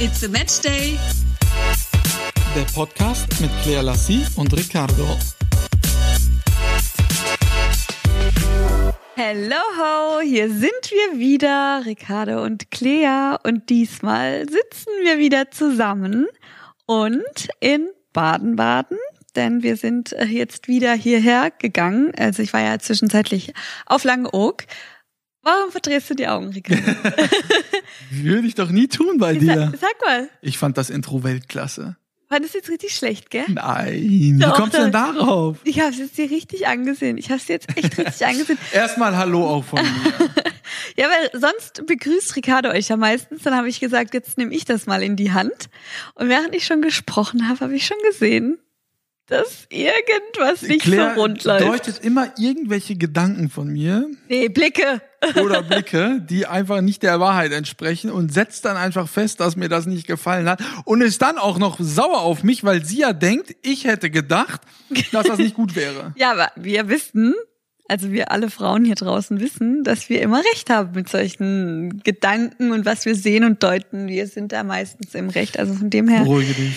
It's a Match Day. Der Podcast mit Claire Lassie und Ricardo. Hello, hier sind wir wieder, Ricardo und Clea. Und diesmal sitzen wir wieder zusammen und in Baden-Baden. Denn wir sind jetzt wieder hierher gegangen. Also ich war ja zwischenzeitlich auf Langeoog. Warum verdrehst du die Augen, Ricardo? Würde ich doch nie tun bei dir. Sag, sag mal, Ich fand das Intro Weltklasse. war das jetzt richtig schlecht, gell? Nein, wie Doch, kommst du denn darauf? Ich habe es jetzt dir richtig angesehen. Ich habe es jetzt echt richtig angesehen. Erstmal Hallo auch von mir. Ja, weil sonst begrüßt Ricardo euch ja meistens. Dann habe ich gesagt, jetzt nehme ich das mal in die Hand. Und während ich schon gesprochen habe, habe ich schon gesehen, dass irgendwas nicht Claire so rund läuft. deutet immer irgendwelche Gedanken von mir Nee, Blicke. oder Blicke, die einfach nicht der Wahrheit entsprechen und setzt dann einfach fest, dass mir das nicht gefallen hat und ist dann auch noch sauer auf mich, weil sie ja denkt, ich hätte gedacht, dass das nicht gut wäre. Ja, aber wir wissen, also wir alle Frauen hier draußen wissen, dass wir immer recht haben mit solchen Gedanken und was wir sehen und deuten. Wir sind da meistens im Recht. Also von dem her Beruhige dich.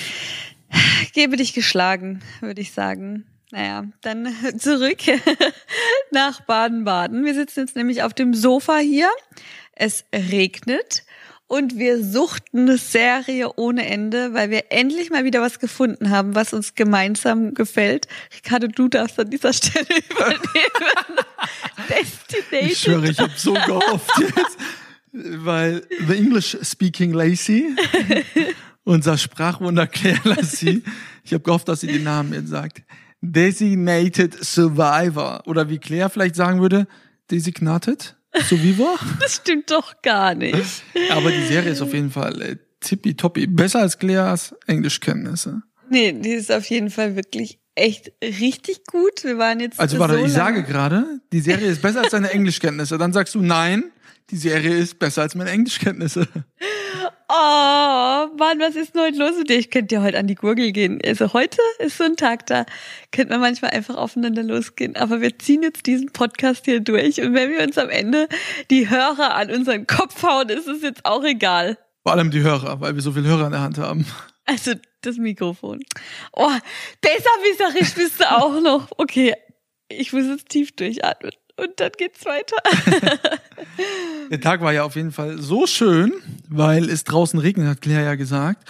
Gebe dich geschlagen, würde ich sagen. Naja, dann zurück nach Baden-Baden. Wir sitzen jetzt nämlich auf dem Sofa hier. Es regnet und wir suchten eine Serie ohne Ende, weil wir endlich mal wieder was gefunden haben, was uns gemeinsam gefällt. Ricardo, du darfst an dieser Stelle übernehmen. Destination. Ich schwöre, ich habe so gehofft jetzt, weil the English speaking Lacey, unser Sprachwunder Claire Lassie, ich habe gehofft, dass sie den Namen jetzt sagt. Designated Survivor oder wie Claire vielleicht sagen würde, Designated Survivor. Das stimmt doch gar nicht. Aber die Serie ist auf jeden Fall äh, tippitoppi, besser als Claires Englischkenntnisse. Nee, die ist auf jeden Fall wirklich echt richtig gut. Wir waren jetzt Also so warte, ich lange- sage gerade, die Serie ist besser als deine Englischkenntnisse. Dann sagst du nein, die Serie ist besser als meine Englischkenntnisse. Oh, Mann, was ist denn heute los mit dir? Ich könnte ja heute an die Gurgel gehen. Also heute ist so ein Tag, da könnte man manchmal einfach aufeinander losgehen. Aber wir ziehen jetzt diesen Podcast hier durch. Und wenn wir uns am Ende die Hörer an unseren Kopf hauen, ist es jetzt auch egal. Vor allem die Hörer, weil wir so viele Hörer in der Hand haben. Also das Mikrofon. Oh, besserwisserisch bist du auch noch. Okay, ich muss jetzt tief durchatmen. Und dann geht's weiter. Der Tag war ja auf jeden Fall so schön, weil es draußen regnet, hat Claire ja gesagt.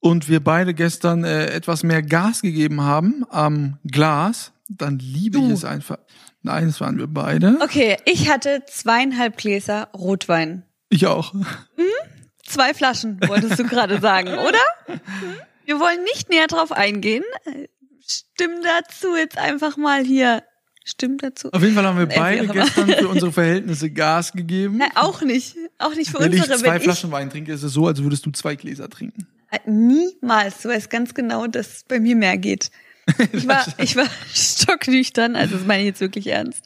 Und wir beide gestern äh, etwas mehr Gas gegeben haben am Glas. Dann liebe ich Du. es einfach. Nein, es waren wir beide. Okay, ich hatte zweieinhalb Gläser Rotwein. Ich auch. Zwei Flaschen, wolltest du gerade sagen, oder? Hm? Wir wollen nicht näher drauf eingehen. Stimm dazu jetzt einfach mal hier. Stimm dazu. Auf jeden Fall haben wir beide gestern für unsere Verhältnisse Gas gegeben. Na, auch nicht. Auch nicht für Wenn ich unsere. zwei Wenn Flaschen Wein trinke, ist es so, als würdest du zwei Gläser trinken. ich, äh, niemals. Du weißt ganz genau, dass es bei mir mehr geht. Ich war, ich war stocknüchtern, also das meine ich jetzt wirklich ernst.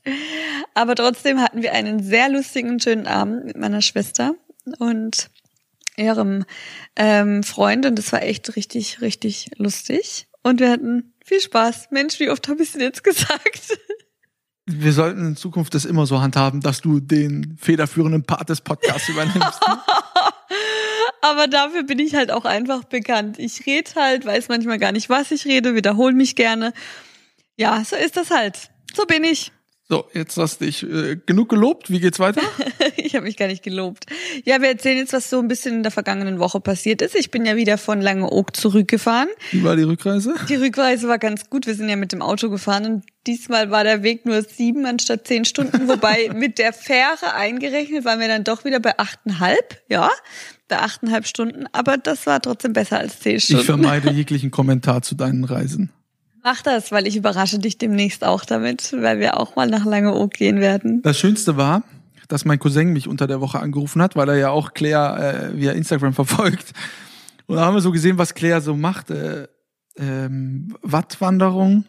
Aber trotzdem hatten wir einen sehr lustigen und schönen Abend mit meiner Schwester und ihrem ähm, Freund und das war echt richtig, richtig lustig. Und wir hatten viel Spaß. Mensch, wie oft habe ich es denn jetzt gesagt? Wir sollten in Zukunft das immer so handhaben, dass du den federführenden Part des Podcasts übernimmst. Aber dafür bin ich halt auch einfach bekannt. Ich rede halt, weiß manchmal gar nicht, was ich rede, wiederhole mich gerne. Ja, so ist das halt. So bin ich. So, jetzt hast du dich äh, genug gelobt. Wie geht's weiter? Ich habe mich gar nicht gelobt. Ja, wir erzählen jetzt, was so ein bisschen in der vergangenen Woche passiert ist. Ich bin ja wieder von Langeoog zurückgefahren. Wie war die Rückreise? Die Rückreise war ganz gut. Wir sind ja mit dem Auto gefahren und diesmal war der Weg nur sieben anstatt zehn Stunden. Wobei mit der Fähre eingerechnet waren wir dann doch wieder bei achteinhalb. Ja, bei achteinhalb Stunden. Aber das war trotzdem besser als zehn Stunden. Ich vermeide jeglichen Kommentar zu deinen Reisen. Mach das, weil ich überrasche dich demnächst auch damit, weil wir auch mal nach Langeoog gehen werden. Das Schönste war, dass mein Cousin mich unter der Woche angerufen hat, weil er ja auch Claire äh, via Instagram verfolgt. Und da haben wir so gesehen, was Claire so macht. Äh, ähm, Wattwanderung,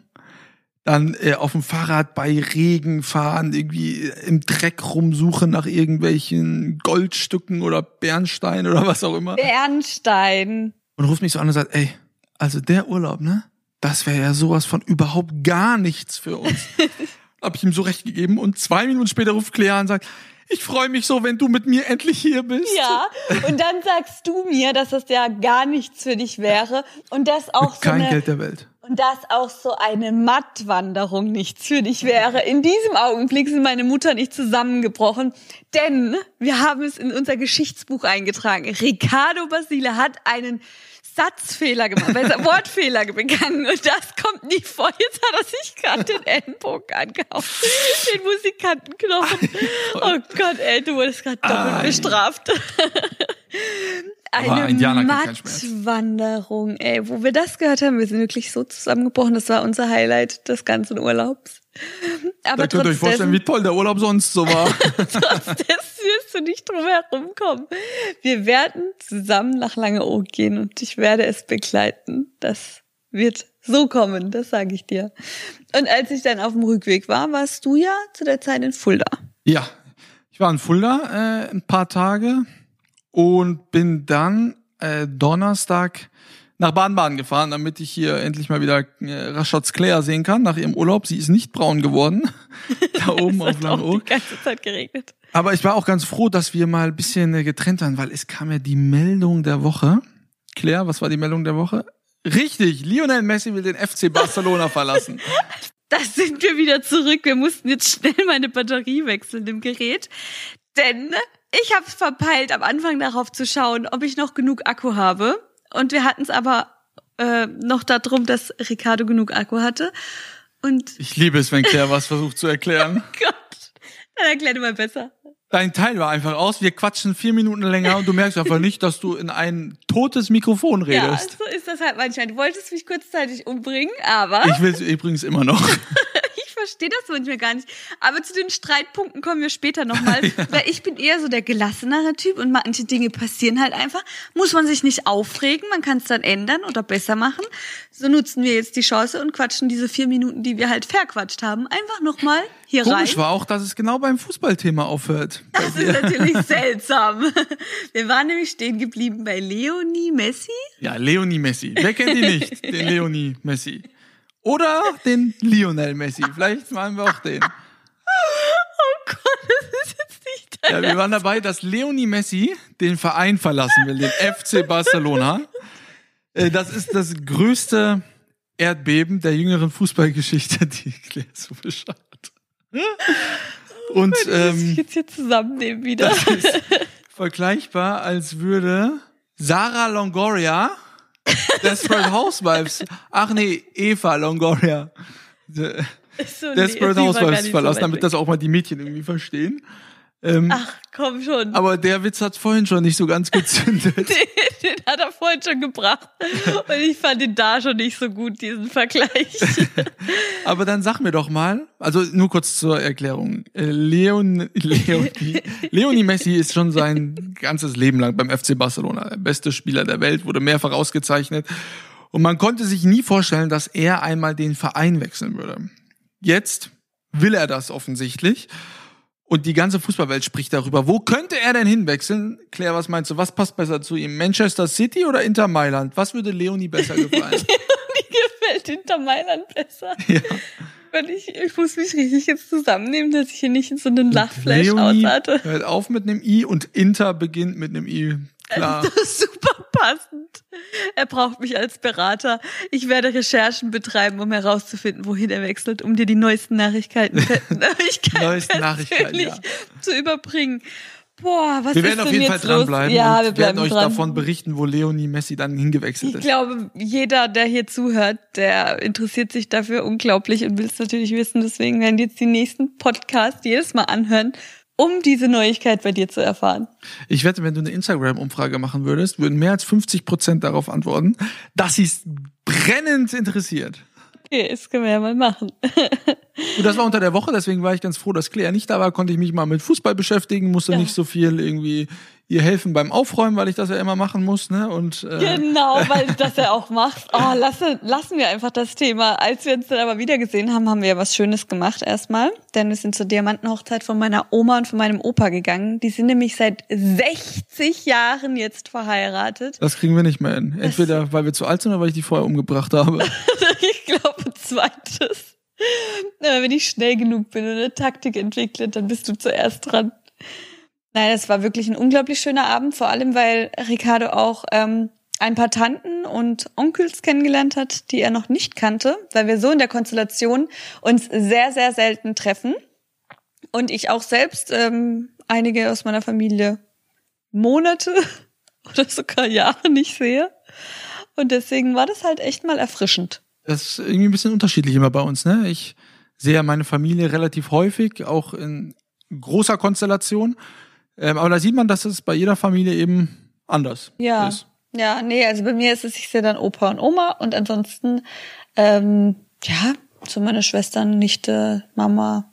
dann äh, auf dem Fahrrad bei Regen fahren, irgendwie im Dreck rumsuchen nach irgendwelchen Goldstücken oder Bernstein oder was auch immer. Bernstein. Und ruft mich so an und sagt, ey, also der Urlaub, ne? Das wäre ja sowas von überhaupt gar nichts für uns. Hab ich ihm so recht gegeben und zwei Minuten später ruft Claire an und sagt, ich freue mich so, wenn du mit mir endlich hier bist. Ja, und dann sagst du mir, dass das ja gar nichts für dich wäre und das auch so Kein eine, Geld der Welt. Dass auch so eine Mattwanderung nichts für dich wäre. In diesem Augenblick sind meine Mutter nicht zusammengebrochen, denn wir haben es in unser Geschichtsbuch eingetragen. Ricardo Basile hat einen Satzfehler gemacht, besser Wortfehler begangen und das kommt nicht vor. Jetzt hat er sich gerade den Ellenbogen angehauen, den Musikantenknochen. Oh Gott, ey, du wurdest gerade doppelt Ei. bestraft. Eine. Mattwanderung, ey, wo wir das gehört haben, wir sind wirklich so zusammengebrochen. Das war unser Highlight des ganzen Urlaubs. Aber Da könnt ihr euch vorstellen, wie toll der Urlaub sonst so war. trotz dessen wirst du nicht drum herum kommen. Wir werden zusammen nach Langeoog gehen und ich werde es begleiten. Das wird so kommen, das sage ich dir. Und als ich dann auf dem Rückweg war, warst du ja zu der Zeit in Fulda. ja, ich war in Fulda äh, ein paar Tage und bin dann äh, Donnerstag nach Baden-Baden gefahren, damit ich hier endlich mal wieder äh, Raschotz Claire sehen kann nach ihrem Urlaub. Sie ist nicht braun geworden, da oben auf Langeoog. die ganze Zeit geregnet. Aber ich war auch ganz froh, dass wir mal ein bisschen äh, getrennt waren, weil es kam ja die Meldung der Woche. Claire, was war die Meldung der Woche? Richtig, Lionel Messi will den FC Barcelona verlassen. Da sind wir wieder zurück. Wir mussten jetzt schnell meine Batterie wechseln im Gerät. Denn ich habe es verpeilt, am Anfang darauf zu schauen, ob ich noch genug Akku habe. Und wir hatten es aber äh, noch darum, dass Ricardo genug Akku hatte. Und Ich liebe es, wenn Claire was versucht zu erklären. Gott, dann erklär du mal besser. Dein Teil war einfach aus, wir quatschen vier Minuten länger und du merkst einfach nicht, dass du in ein totes Mikrofon Ja, redest. so ist das halt manchmal. Du wolltest mich kurzzeitig umbringen, aber Ich will es übrigens immer noch. ich verstehe das manchmal gar nicht. Aber zu den Streitpunkten kommen wir später nochmal. Weil ich bin eher so der gelassenere Typ und manche Dinge passieren halt einfach. Muss man sich nicht aufregen, man kann es dann ändern oder besser machen. So nutzen wir jetzt die Chance und quatschen diese vier Minuten, die wir halt verquatscht haben, einfach nochmal hier rein. Komisch war auch, dass es genau beim Fußballthema aufhört. Das ist natürlich seltsam. Wir waren nämlich stehen geblieben bei Leonie Messi. Ja, Leonie Messi. Wer kennt ihn nicht? Den Leonie Messi. Oder den Lionel Messi. Vielleicht machen wir auch den. Oh Gott, das ist jetzt nicht Ja, dein wir waren dabei, dass Leonie Messi den Verein verlassen will, den FC Barcelona. Äh, Das ist das größte Erdbeben der jüngeren Fußballgeschichte, die Claire so beschreibt. Und Ich ähm, mich jetzt hier zusammennehmen wieder. das ist vergleichbar, als würde Sarah Longoria Desperate Housewives, ach nee, Eva Longoria, So, nee, Desperate gar Housewives so verlassen, weit damit das auch mal die Mädchen irgendwie verstehen. Ähm, Ach, komm schon. aber der Witz hat vorhin schon nicht so ganz gezündet. Den, den hat er vorhin schon gebracht. Und ich fand ihn da schon nicht so gut, diesen Vergleich. Aber dann sag mir doch mal, also nur kurz zur Erklärung. Äh, Leon, Leonie, Leonie Messi ist schon sein ganzes Leben lang beim FC Barcelona. Der beste Spieler der Welt, wurde mehrfach ausgezeichnet. Und man konnte sich nie vorstellen, dass er einmal den Verein wechseln würde. Jetzt will er das offensichtlich. Und die ganze Fußballwelt spricht darüber. Wo könnte er denn hinwechseln? Claire, was meinst du? Was passt besser zu ihm? Manchester City oder Inter Mailand? Was würde Leonie besser gefallen? Die gefällt hinter Mailand besser. ja. Und ich, ich muss mich richtig jetzt zusammennehmen, dass ich hier nicht in so einen Lachflash Leonie ausarte. hört auf mit einem I und Inter beginnt mit einem I. Klar. Das ist super passend. Er braucht mich als Berater. Ich werde Recherchen betreiben, um herauszufinden, wohin er wechselt, um dir die neuesten Nachrichten, Nachrichten Neuesten Nachrichten, ja. zu überbringen. Boah, was Wir ist werden auf jeden Fall dranbleiben Ja, wir bleiben werden euch dran. davon berichten, wo Leonie Messi dann hingewechselt Ich ist. glaube, jeder, der hier zuhört, der interessiert sich dafür unglaublich und will es natürlich wissen. Deswegen werden jetzt die nächsten Podcasts jedes Mal anhören, um diese Neuigkeit bei dir zu erfahren. Ich wette, wenn du eine Instagram-Umfrage machen würdest, würden mehr als 50 Prozent darauf antworten, dass sie es brennend interessiert. Okay, das können wir ja mal machen. Und das war unter der Woche, deswegen war ich ganz froh, dass Claire nicht da war, konnte ich mich mal mit Fußball beschäftigen, musste Ja. nicht so viel irgendwie ihr helfen beim Aufräumen, weil ich das ja immer machen muss, ne? Und äh, Genau, weil du das ja auch machst. Oh, lasse, lassen wir einfach das Thema. Als wir uns dann aber wieder gesehen haben, haben wir ja was Schönes gemacht erstmal. Denn wir sind zur Diamantenhochzeit von meiner Oma und von meinem Opa gegangen. Die sind nämlich seit 60 Jahren jetzt verheiratet. das kriegen wir nicht mehr hin. Entweder weil wir zu alt sind oder weil ich die vorher umgebracht habe. ich glaube, zweites. Wenn ich schnell genug bin und eine Taktik entwickle, dann bist du zuerst dran. Nein, es war wirklich ein unglaublich schöner Abend, vor allem weil Ricardo auch ähm, ein paar Tanten und Onkels kennengelernt hat, die er noch nicht kannte, weil wir so in der Konstellation uns sehr, sehr selten treffen. Und ich auch selbst ähm, einige aus meiner Familie Monate oder sogar Jahre nicht sehe. Und deswegen war das halt echt mal erfrischend. Das ist irgendwie ein bisschen unterschiedlich immer bei uns, ne? Ich sehe meine Familie relativ häufig, auch in großer Konstellation. Ähm, aber da sieht man, dass es bei jeder Familie eben anders ja. ist. Ja, nee, also bei mir ist es, ich sehe dann Opa und Oma und ansonsten, ähm, ja, zu meiner Schwestern, Nichte, Mama,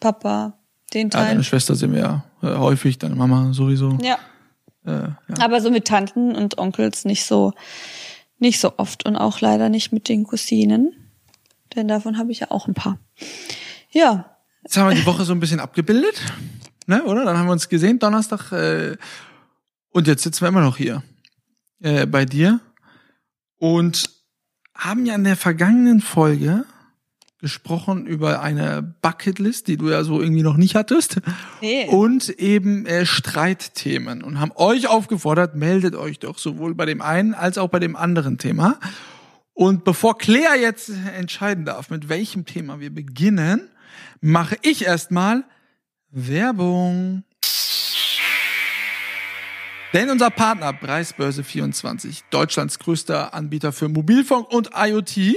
Papa, den Teil. Ja, deine Schwester sehen wir ja äh, häufig, deine Mama sowieso. Ja. Äh, ja. Aber so mit Tanten und Onkels nicht so, nicht so oft und auch leider nicht mit den Cousinen. Denn davon habe ich ja auch ein paar. Ja. Jetzt haben wir die Woche so ein bisschen abgebildet, ne, oder? Dann haben wir uns gesehen, Donnerstag, äh, und jetzt sitzen wir immer noch hier äh, bei dir und haben ja in der vergangenen Folge gesprochen über eine Bucketlist, die du ja so irgendwie noch nicht hattest. Nee. Und eben äh, Streitthemen und haben euch aufgefordert, meldet euch doch sowohl bei dem einen als auch bei dem anderen Thema. Und bevor Claire jetzt entscheiden darf, mit welchem Thema wir beginnen, mache ich erstmal Werbung. Denn unser Partner Preisbörse24, Deutschlands größter Anbieter für Mobilfunk und IoT,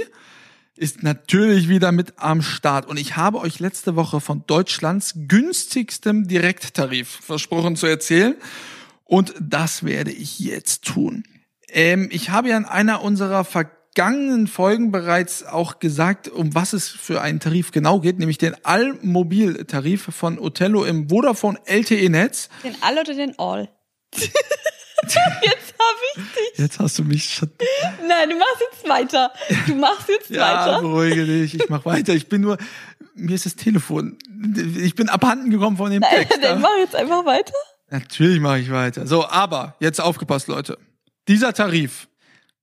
ist natürlich wieder mit am Start. Und ich habe euch letzte Woche von Deutschlands günstigstem Direkttarif versprochen zu erzählen. Und das werde ich jetzt tun. Ähm, ich habe ja in einer unserer vergangenen Folgen bereits auch gesagt, um was es für einen Tarif genau geht, nämlich den Allmobil-Tarif von Otello im Vodafone LTE-Netz. Den All oder den All? jetzt habe ich dich. Jetzt hast du mich schon. Nein, du machst jetzt weiter. Du machst jetzt Ja, weiter. beruhige dich, ich mach weiter. Ich bin nur, mir ist das Telefon, ich bin abhanden gekommen von dem Text. Dann mach jetzt einfach weiter. Natürlich mache ich weiter. So, aber jetzt aufgepasst, Leute. Dieser Tarif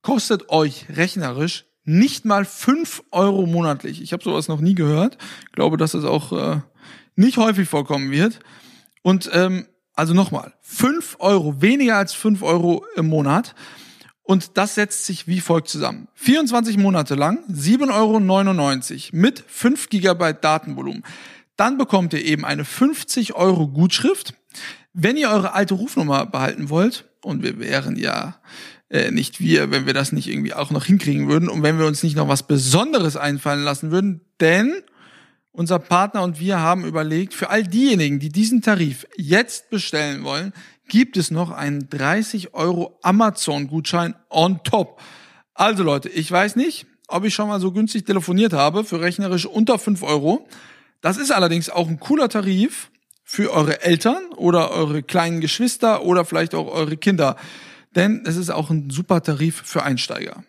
kostet euch rechnerisch nicht mal fünf Euro monatlich. Ich habe sowas noch nie gehört. Glaube, dass es auch äh, nicht häufig vorkommen wird. Und ähm, also nochmal, fünf Euro, weniger als fünf Euro im Monat. Und das setzt sich wie folgt zusammen. 24 Monate lang, 7,99 Euro mit 5 Gigabyte Datenvolumen. Dann bekommt ihr eben eine 50 Euro Gutschrift. Wenn ihr eure alte Rufnummer behalten wollt, und wir wären ja äh, nicht wir, wenn wir das nicht irgendwie auch noch hinkriegen würden und wenn wir uns nicht noch was Besonderes einfallen lassen würden, denn unser Partner und wir haben überlegt, für all diejenigen, die diesen Tarif jetzt bestellen wollen, gibt es noch einen 30 Euro Amazon-Gutschein on top. Also Leute, ich weiß nicht, ob ich schon mal so günstig telefoniert habe für rechnerisch unter 5 Euro. Das ist allerdings auch ein cooler Tarif für eure Eltern oder eure kleinen Geschwister oder vielleicht auch eure Kinder. Denn es ist auch ein super Tarif für Einsteiger.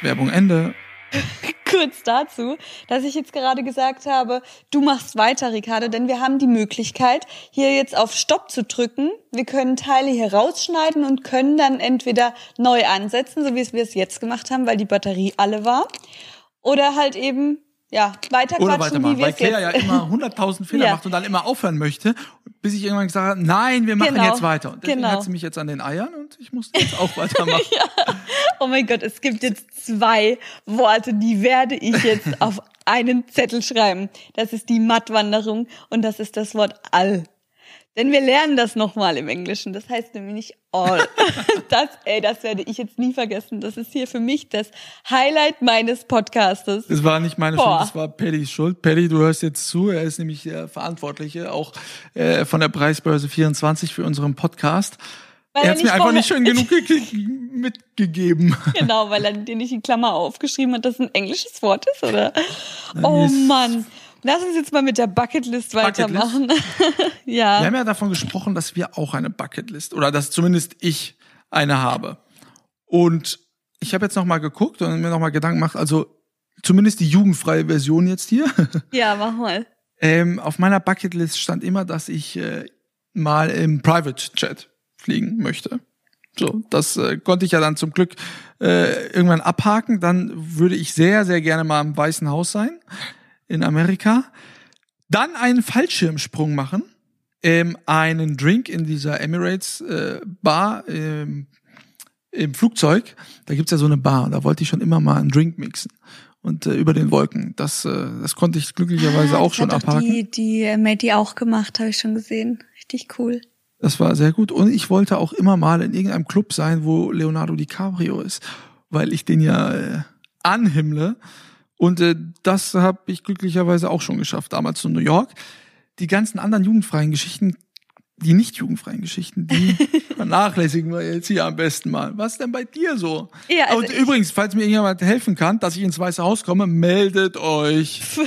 Werbung Ende. Kurz dazu, dass ich jetzt gerade gesagt habe, du machst weiter, Ricardo, denn wir haben die Möglichkeit, hier jetzt auf Stopp zu drücken. Wir können Teile hier rausschneiden und können dann entweder neu ansetzen, so wie wir es jetzt gemacht haben, weil die Batterie alle war. Oder halt eben, ja, weiter Oder weitermachen, wie weil Claire ja immer 100.000 Fehler Ja. macht und dann immer aufhören möchte, bis ich irgendwann gesagt habe, nein, wir machen Genau, jetzt weiter. Und deswegen genau. hat sie mich jetzt an den Eiern und ich muss jetzt auch weitermachen. Oh mein Gott, es gibt jetzt zwei Worte, die werde ich jetzt auf einen Zettel schreiben. Das ist die Mattwanderung und das ist das Wort all. Denn wir lernen das nochmal im Englischen. Das heißt nämlich nicht all. Das, ey, das werde ich jetzt nie vergessen. Das ist hier für mich das Highlight meines Podcastes. Das war nicht meine Boah. Schuld, das war Paddys Schuld. Paddy, du hörst jetzt zu. Er ist nämlich der Verantwortliche, auch äh, von der Preisbörse 24 für unseren Podcast. Weil er hat mir nicht einfach nicht schön genug ge- mitgegeben. Genau, weil er dir nicht in Klammer aufgeschrieben hat, dass es ein englisches Wort ist, oder? Oh Mann. Lass uns jetzt mal mit der Bucketlist Bucketlist? weitermachen. ja. Wir haben ja davon gesprochen, dass wir auch eine Bucketlist oder dass zumindest ich eine habe. Und ich habe jetzt noch mal geguckt und mir noch mal Gedanken gemacht, also zumindest die jugendfreie Version jetzt hier. Ja, mach mal. ähm, auf meiner Bucketlist stand immer, dass ich äh, mal im Private Chat fliegen möchte. So, das äh, konnte ich ja dann zum Glück äh, irgendwann abhaken. Dann würde ich sehr, sehr gerne mal im Weißen Haus sein in Amerika. Dann einen Fallschirmsprung machen, ähm, einen Drink in dieser Emirates äh, Bar ähm, im Flugzeug. Da gibt's ja so eine Bar, da wollte ich schon immer mal einen Drink mixen. Und äh, über den Wolken. Das, äh, das konnte ich glücklicherweise Ah, auch schon abhaken. Die, die äh, Matty auch gemacht, habe ich schon gesehen. Richtig cool. Das war sehr gut. Und ich wollte auch immer mal in irgendeinem Club sein, wo Leonardo DiCaprio ist, weil ich den ja äh, anhimmle. Und äh, das habe ich glücklicherweise auch schon geschafft, damals zu New York. Die ganzen anderen jugendfreien Geschichten, die nicht jugendfreien Geschichten, die vernachlässigen wir jetzt hier am besten mal. Was denn bei dir so? Ja, also Und übrigens, falls mir irgendjemand helfen kann, dass ich ins Weiße Haus komme, meldet euch.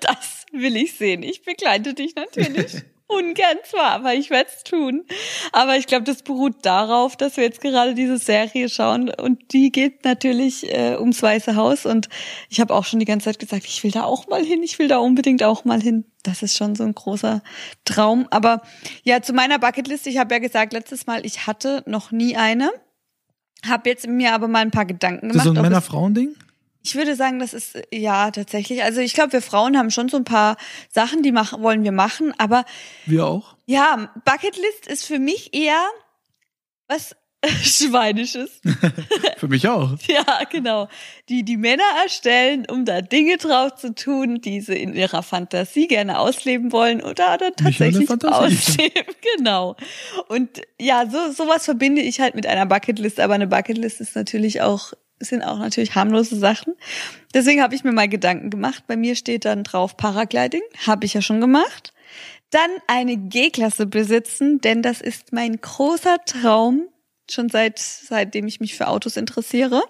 Das will ich sehen. Ich begleite dich natürlich. Ungern zwar, aber ich werde es tun. Aber ich glaube, das beruht darauf, dass wir jetzt gerade diese Serie schauen und die geht natürlich äh, ums Weiße Haus und ich habe auch schon die ganze Zeit gesagt, ich will da auch mal hin, ich will da unbedingt auch mal hin. Das ist schon so ein großer Traum. Aber ja, zu meiner Bucketlist, ich habe ja gesagt letztes Mal, ich hatte noch nie eine. Habe jetzt mir aber mal ein paar Gedanken Das ist gemacht. so ein Männer-Frauen-Ding? Ich würde sagen, das ist äh, ja tatsächlich. Also ich glaube, wir Frauen haben schon so ein paar Sachen, die machen, wollen wir machen. Aber Wir auch. ja, Bucketlist ist für mich eher was Schweinisches. Für mich auch. Ja, genau. Die die Männer erstellen, um da Dinge drauf zu tun, die sie in ihrer Fantasie gerne ausleben wollen oder, oder tatsächlich ausleben. Genau. Und ja, so sowas verbinde ich halt mit einer Bucketlist. Aber eine Bucketlist ist natürlich auch sind auch natürlich harmlose Sachen. Deswegen habe ich mir mal Gedanken gemacht. Bei mir steht dann drauf Paragliding, habe ich ja schon gemacht. Dann eine G-Klasse besitzen, denn das ist mein großer Traum, schon seit seitdem ich mich für Autos interessiere.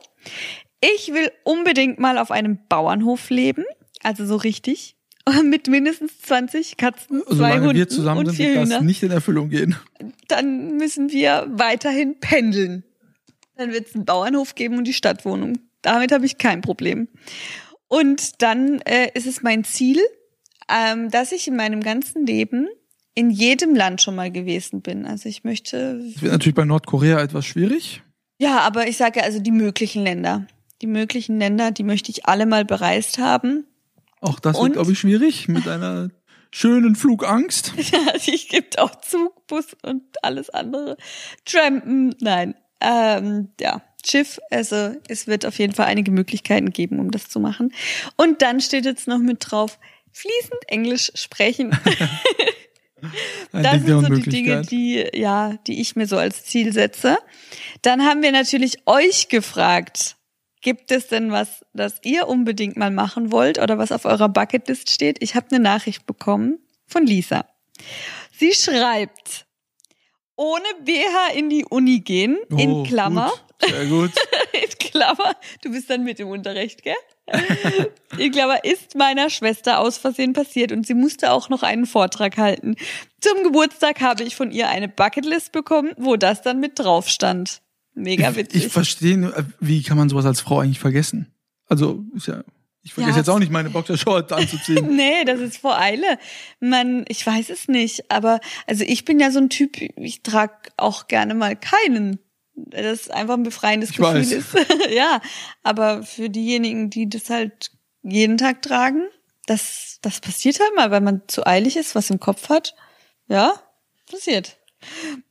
Ich will unbedingt mal auf einem Bauernhof leben, also so richtig, mit mindestens 20 Katzen, zwei Solange Hunden wir zusammen und sind, vier das Hühner. nicht in Erfüllung gehen. Dann müssen wir weiterhin pendeln. Dann wird es einen Bauernhof geben und die Stadtwohnung. Damit habe ich kein Problem. Und dann äh, ist es mein Ziel, ähm, dass ich in meinem ganzen Leben in jedem Land schon mal gewesen bin. Also ich möchte, Das wird natürlich bei Nordkorea etwas schwierig. ja, aber ich sage also die möglichen Länder. Die möglichen Länder, die möchte ich alle mal bereist haben. Auch das Und? wird, glaube ich, schwierig mit einer schönen Flugangst. Ja, ich gibt auch Zug, Bus und alles andere. Trampen, nein. Ähm, ja, Schiff, also es wird auf jeden Fall einige Möglichkeiten geben, um das zu machen. Und dann steht jetzt noch mit drauf, fließend Englisch sprechen. Das sind so die Dinge, die, ja, die ich mir so als Ziel setze. Dann haben wir natürlich euch gefragt, gibt es denn was, das ihr unbedingt mal machen wollt oder was auf eurer Bucketlist steht? Ich habe eine Nachricht bekommen von Lisa. Sie schreibt, ohne BH in die Uni gehen, in Oh, Klammer, Gut, sehr gut. in Klammer, du bist dann mit im Unterricht, gell? In Klammer ist meiner Schwester aus Versehen passiert und sie musste auch noch einen Vortrag halten. Zum Geburtstag habe ich von ihr eine Bucketlist bekommen, wo das dann mit drauf stand. Mega Ich, witzig. ich verstehe, nur, äh, wie kann man sowas als Frau eigentlich vergessen? Also, ist ja, ich vergesse Ja, jetzt auch nicht, meine Boxershorts anzuziehen. Nee, das ist vor Eile. Man, ich weiß es nicht, aber also ich bin ja so ein Typ, ich trage auch gerne mal keinen. Das ist einfach ein befreiendes Ich Gefühl weiß. ist. ja, aber für diejenigen, die das halt jeden Tag tragen, das, das passiert halt mal, weil man zu eilig ist, was im Kopf hat. Ja, passiert.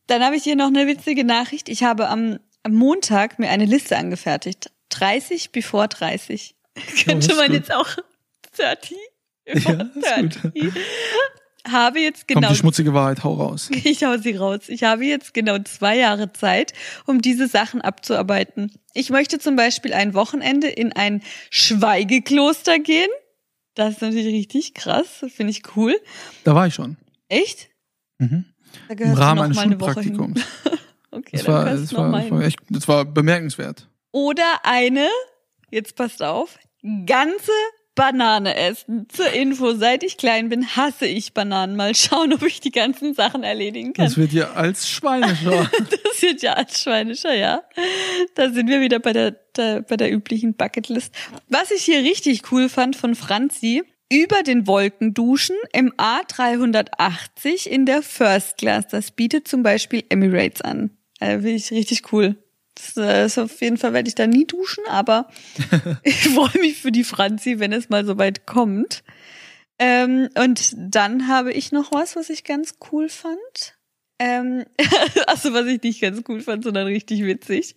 Dann habe ich hier noch eine witzige Nachricht. Ich habe am, am Montag mir eine Liste angefertigt. 30 before 30. Könnte man jetzt auch 30? Ja, ist gut. 30. Habe jetzt Kommt genau, die schmutzige Wahrheit, hau raus. ich hau sie raus. Ich habe jetzt genau zwei Jahre Zeit, um diese Sachen abzuarbeiten. Ich möchte zum Beispiel ein Wochenende in ein Schweigekloster gehen. Das ist natürlich richtig krass. Das finde ich cool. Da war ich schon. Echt? Mhm. Da Im Rahmen eines. Schulpraktikums. Okay, Das war, das war, das war echt, das war bemerkenswert. Oder eine, jetzt passt auf, ganze Banane essen. Zur Info, seit ich klein bin, hasse ich Bananen. Mal schauen, ob ich die ganzen Sachen erledigen kann. Das wird ja als Schweinischer. Das wird ja als schweinischer, ja. Da sind wir wieder bei der, der, bei der üblichen Bucketlist. Was ich hier richtig cool fand von Franzi, über den Wolken duschen im A380 in der First Class. Das bietet zum Beispiel Emirates an. Äh, Finde ich richtig cool. Das äh, ist auf jeden Fall werde ich da nie duschen, aber ich freue mich für die Franzi, wenn es mal so weit kommt. Ähm, und dann habe ich noch was, was ich ganz cool fand. Ähm, also was ich nicht ganz cool fand, sondern richtig witzig.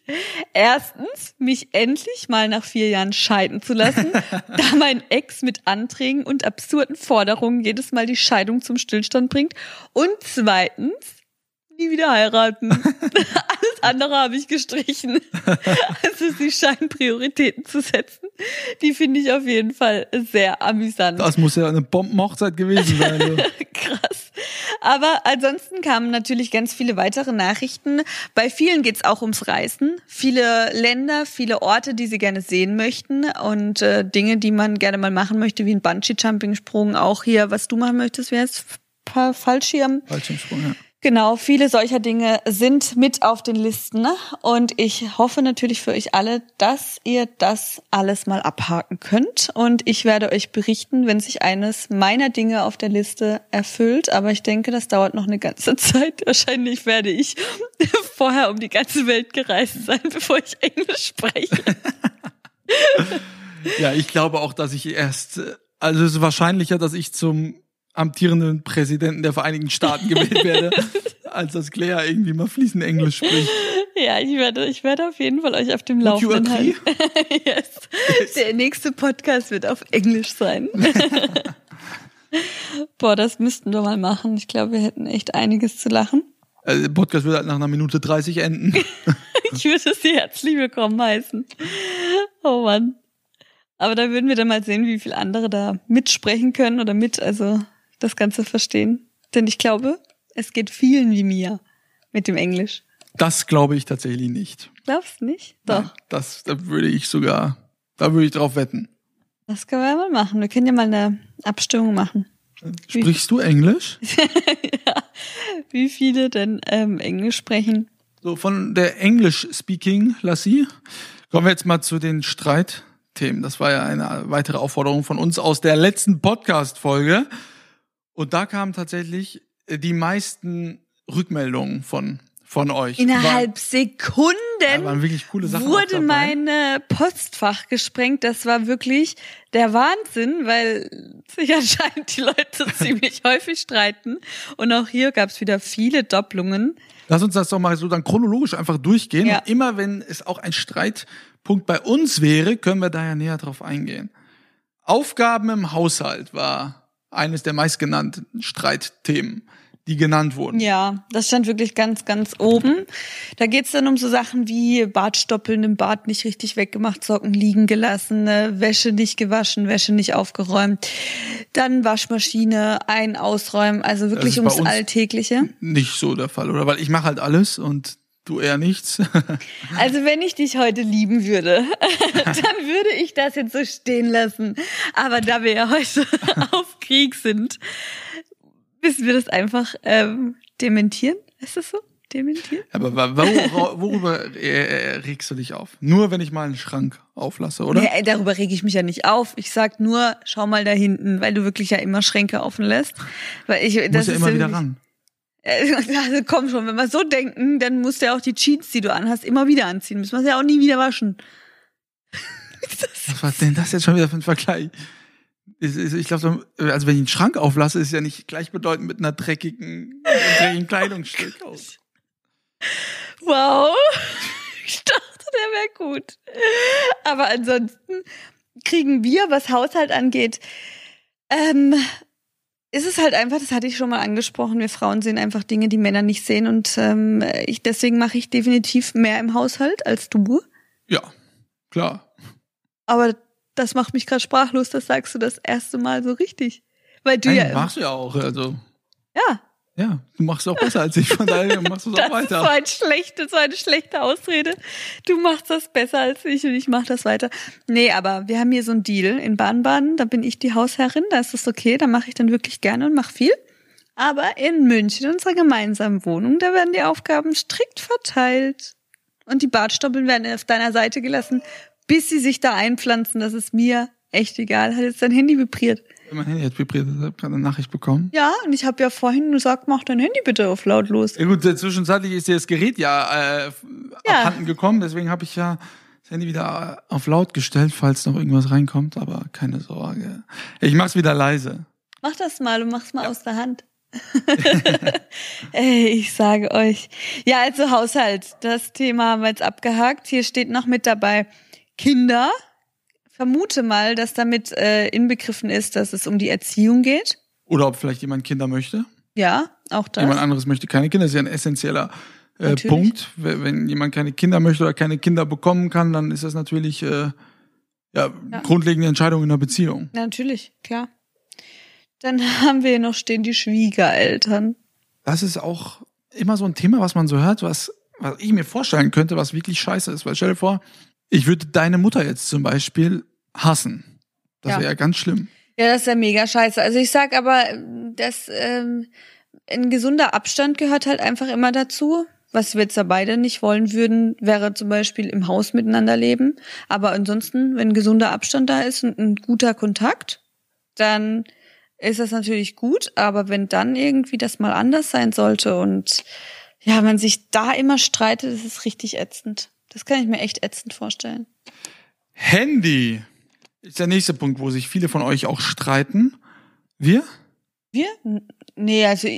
Erstens, mich endlich mal nach vier Jahren scheiden zu lassen, da mein Ex mit Anträgen und absurden Forderungen jedes Mal die Scheidung zum Stillstand bringt. Und zweitens, nie wieder heiraten. Alles andere habe ich gestrichen. Also sie scheinen Prioritäten zu setzen. Die finde ich auf jeden Fall sehr amüsant. Das muss ja eine Bombenhochzeit gewesen sein. Also. Krass. Aber ansonsten kamen natürlich ganz viele weitere Nachrichten. Bei vielen geht's auch ums Reisen. Viele Länder, viele Orte, die sie gerne sehen möchten und äh, Dinge, die man gerne mal machen möchte, wie ein Bungee-Jumping-Sprung. Auch hier, was du machen möchtest, wäre es Fallschirm. Fallschirmsprung, ja. Genau, viele solcher Dinge sind mit auf den Listen und ich hoffe natürlich für euch alle, dass ihr das alles mal abhaken könnt und ich werde euch berichten, wenn sich eines meiner Dinge auf der Liste erfüllt, aber ich denke, das dauert noch eine ganze Zeit. Wahrscheinlich werde ich vorher um die ganze Welt gereist sein, bevor ich Englisch spreche. ja, ich glaube auch, dass ich erst, also es ist wahrscheinlicher, dass ich zum amtierenden Präsidenten der Vereinigten Staaten gewählt werde, als dass Claire irgendwie mal fließend Englisch spricht. Ja, ich werde, ich werde auf jeden Fall euch auf dem Laufenden halten. yes. Der nächste Podcast wird auf Englisch sein. Boah, das müssten wir mal machen. Ich glaube, wir hätten echt einiges zu lachen. Also, der Podcast wird halt nach einer Minute 30 enden. ich würde Sie herzlich willkommen heißen. Oh Mann. Aber da würden wir dann mal sehen, wie viele andere da mitsprechen können oder mit, also das Ganze verstehen. Denn ich glaube, es geht vielen wie mir mit dem Englisch. Das glaube ich tatsächlich nicht. Glaubst du nicht? Doch. Nein, das, da würde ich sogar, da würde ich drauf wetten. Das können wir ja mal machen. Wir können ja mal eine Abstimmung machen. Sprichst wie, du Englisch? ja. Wie viele denn ähm, Englisch sprechen? So, von der English-Speaking, Lassie, kommen wir jetzt mal zu den Streitthemen. Das war ja eine weitere Aufforderung von uns aus der letzten Podcast-Folge. Und da kamen tatsächlich äh, die meisten Rückmeldungen von von euch. Innerhalb war, Sekunden ja, waren wirklich coole Sachen wurde mein Postfach gesprengt. Das war wirklich der Wahnsinn, weil sich anscheinend die Leute ziemlich häufig streiten. Und auch hier gab es wieder viele Doppelungen. Lass uns das doch mal so dann chronologisch einfach durchgehen. Ja. Immer wenn es auch ein Streitpunkt bei uns wäre, können wir da ja näher drauf eingehen. Aufgaben im Haushalt war eines der meistgenannten Streitthemen, die genannt wurden. Ja, das stand wirklich ganz, ganz oben. Da geht's dann um so Sachen wie Bartstoppeln im Bad nicht richtig weggemacht, Socken liegen gelassen, ne, Wäsche nicht gewaschen, Wäsche nicht aufgeräumt, dann Waschmaschine ein, ausräumen, also wirklich ums Alltägliche. Nicht so der Fall, oder? Weil ich mache halt alles und Du eher nichts. Also wenn ich dich heute lieben würde, dann würde ich das jetzt so stehen lassen. Aber da wir ja heute auf Krieg sind, müssen wir das einfach ähm, dementieren. Ist das so? Dementieren? Aber worüber, worüber äh, regst du dich auf? Nur wenn ich mal einen Schrank auflasse, oder? Nee, darüber rege ich mich ja nicht auf. Ich sag nur, schau mal da hinten, weil du wirklich ja immer Schränke offen lässt. Weil ich, das Muss ja immer wieder ran. Also komm schon, wenn wir so denken, dann musst du ja auch die Jeans, die du anhast, immer wieder anziehen. Müssen wir ja auch nie wieder waschen. Was war denn das jetzt schon wieder für ein Vergleich? Ich glaube, also wenn ich einen Schrank auflasse, ist ja nicht gleichbedeutend mit einer dreckigen, dreckigen Kleidungsstück aus. Wow. Ich dachte, der wäre gut. Aber ansonsten kriegen wir, was Haushalt angeht, ähm, ist es halt einfach, das hatte ich schon mal angesprochen, wir Frauen sehen einfach Dinge, die Männer nicht sehen und ähm, ich, deswegen mache ich definitiv mehr im Haushalt als du. Ja, klar. Aber das macht mich gerade sprachlos, das sagst du das erste Mal so richtig. Weil du Nein, ja. Machst du ja auch, also. Ja, ja, du machst es auch besser als ich, von daher machst du es auch weiter. Das ist so, ein schlechte, so eine schlechte Ausrede. Du machst das besser als ich und ich mach das weiter. Nee, aber wir haben hier so einen Deal in Baden-Baden, da bin ich die Hausherrin, da ist das okay, da mache ich dann wirklich gerne und mach viel. Aber in München, in unserer gemeinsamen Wohnung, da werden die Aufgaben strikt verteilt. Und die Bartstoppeln werden auf deiner Seite gelassen, bis sie sich da einpflanzen. Das ist mir echt egal. Hat jetzt dein Handy vibriert. Mein Handy hat vibriert, ich habe gerade eine Nachricht bekommen. Ja, und ich habe ja vorhin gesagt, mach dein Handy bitte auf lautlos. Ja gut, zwischenzeitlich ist dir das Gerät ja, äh, ja. abhanden gekommen, deswegen habe ich ja das Handy wieder auf laut gestellt, falls noch irgendwas reinkommt, aber keine Sorge. Ich mach's wieder leise. Mach das mal und mach's mal ja. aus der Hand. Ey, ich sage euch. Ja, also Haushalt, das Thema haben wir jetzt abgehakt. Hier steht noch mit dabei Kinder. Vermute mal, dass damit äh, inbegriffen ist, dass es um die Erziehung geht. Oder ob vielleicht jemand Kinder möchte. Ja, auch das. Jemand anderes möchte keine Kinder. Das ist ja ein essentieller äh, Punkt. Wenn jemand keine Kinder möchte oder keine Kinder bekommen kann, dann ist das natürlich äh, ja, ja. grundlegende Entscheidung in der Beziehung. Ja, natürlich, klar. Dann haben wir noch stehen die Schwiegereltern. Das ist auch immer so ein Thema, was man so hört, was, was ich mir vorstellen könnte, was wirklich scheiße ist. Weil stell dir vor, ich würde deine Mutter jetzt zum Beispiel hassen. Das ja. wäre ja ganz schlimm. Ja, das ist ja mega scheiße. Also ich sag aber, dass ähm, ein gesunder Abstand gehört halt einfach immer dazu. Was wir jetzt da beide nicht wollen würden, wäre zum Beispiel im Haus miteinander leben. Aber ansonsten, wenn ein gesunder Abstand da ist und ein guter Kontakt, dann ist das natürlich gut. Aber wenn dann irgendwie das mal anders sein sollte und ja, man sich da immer streitet, das ist richtig ätzend. Das kann ich mir echt ätzend vorstellen. Handy ist der nächste Punkt, wo sich viele von euch auch streiten. Wir? Wir? Nee, also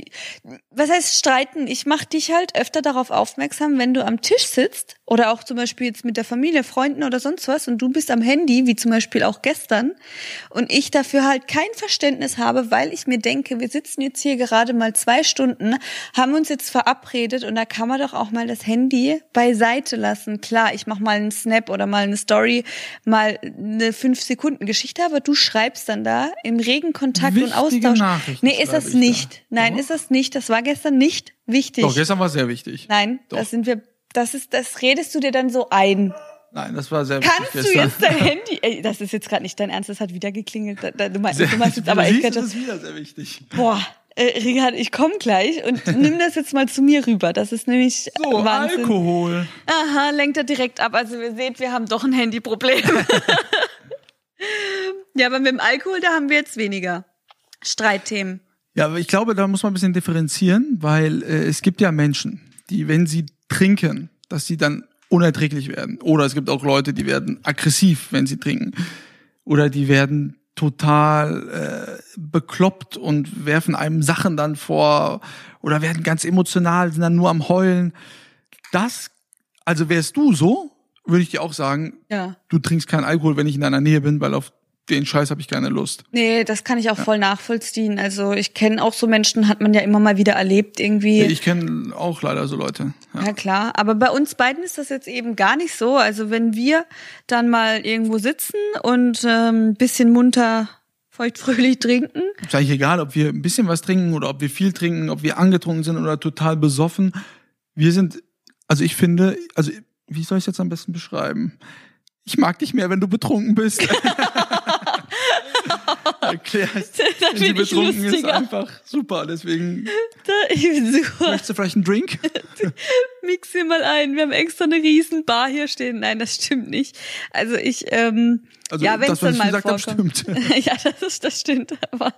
was heißt streiten? Ich mache dich halt öfter darauf aufmerksam, wenn du am Tisch sitzt oder auch zum Beispiel jetzt mit der Familie, Freunden oder sonst was und du bist am Handy, wie zum Beispiel auch gestern, und ich dafür halt kein Verständnis habe, weil ich mir denke, wir sitzen jetzt hier gerade mal zwei Stunden, haben uns jetzt verabredet und da kann man doch auch mal das Handy beiseite lassen. Klar, ich mache mal einen Snap oder mal eine Story, mal eine fünf Sekunden Geschichte, aber du schreibst dann da im regen Kontakt Wichtige und Austausch. Nachrichten nee, ist das nicht. Da. Nein, oh. ist das nicht. Das war gestern nicht wichtig. Doch, gestern war sehr wichtig. Nein, Doch. das sind wir, das ist, das redest du dir dann so ein. Nein, das war sehr Kannst wichtig. Kannst du jetzt dein Handy, ey, das ist jetzt gerade nicht dein Ernst, das hat wieder geklingelt. Du meinst, du meinst jetzt aber echt. Das ist wieder sehr wichtig. Boah. Äh, Richard, ich komme gleich und nimm das jetzt mal zu mir rüber. Das ist nämlich so, Wahnsinn. Alkohol. Aha, lenkt er direkt ab. Also ihr seht, wir haben doch ein Handyproblem. ja, aber mit dem Alkohol, da haben wir jetzt weniger Streitthemen. Ja, aber ich glaube, da muss man ein bisschen differenzieren, weil äh, es gibt ja Menschen, die, wenn sie trinken, dass sie dann unerträglich werden. Oder es gibt auch Leute, die werden aggressiv, wenn sie trinken. Oder die werden total äh, bekloppt und werfen einem Sachen dann vor oder werden ganz emotional, sind dann nur am Heulen. Das, also wärst du so, würde ich dir auch sagen, ja. du trinkst keinen Alkohol, wenn ich in deiner Nähe bin, weil auf den Scheiß habe ich keine Lust. Nee, das kann ich auch ja. voll nachvollziehen. Also ich kenne auch so Menschen, hat man ja immer mal wieder erlebt irgendwie. Ich kenne auch leider so Leute. Ja. ja. klar, aber bei uns beiden ist das jetzt eben gar nicht so. Also wenn wir dann mal irgendwo sitzen und ähm, bisschen munter feuchtfröhlich trinken. Ist eigentlich egal, ob wir ein bisschen was trinken oder ob wir viel trinken, ob wir angetrunken sind oder total besoffen. Wir sind, also ich finde, also wie soll ich es jetzt am besten beschreiben? Ich mag dich mehr, wenn du betrunken bist. erklärst. Wenn sie betrunken ist einfach super. Deswegen. Da, ich bin super. Möchtest du vielleicht einen Drink? Mix hier mal ein. Wir haben extra eine riesen Bar hier stehen. Nein, das stimmt nicht. Also ich, ähm, also ja, wenn es dann mal gesagt vorkommt. Hab, stimmt. ja, das, ist, das stimmt. Aber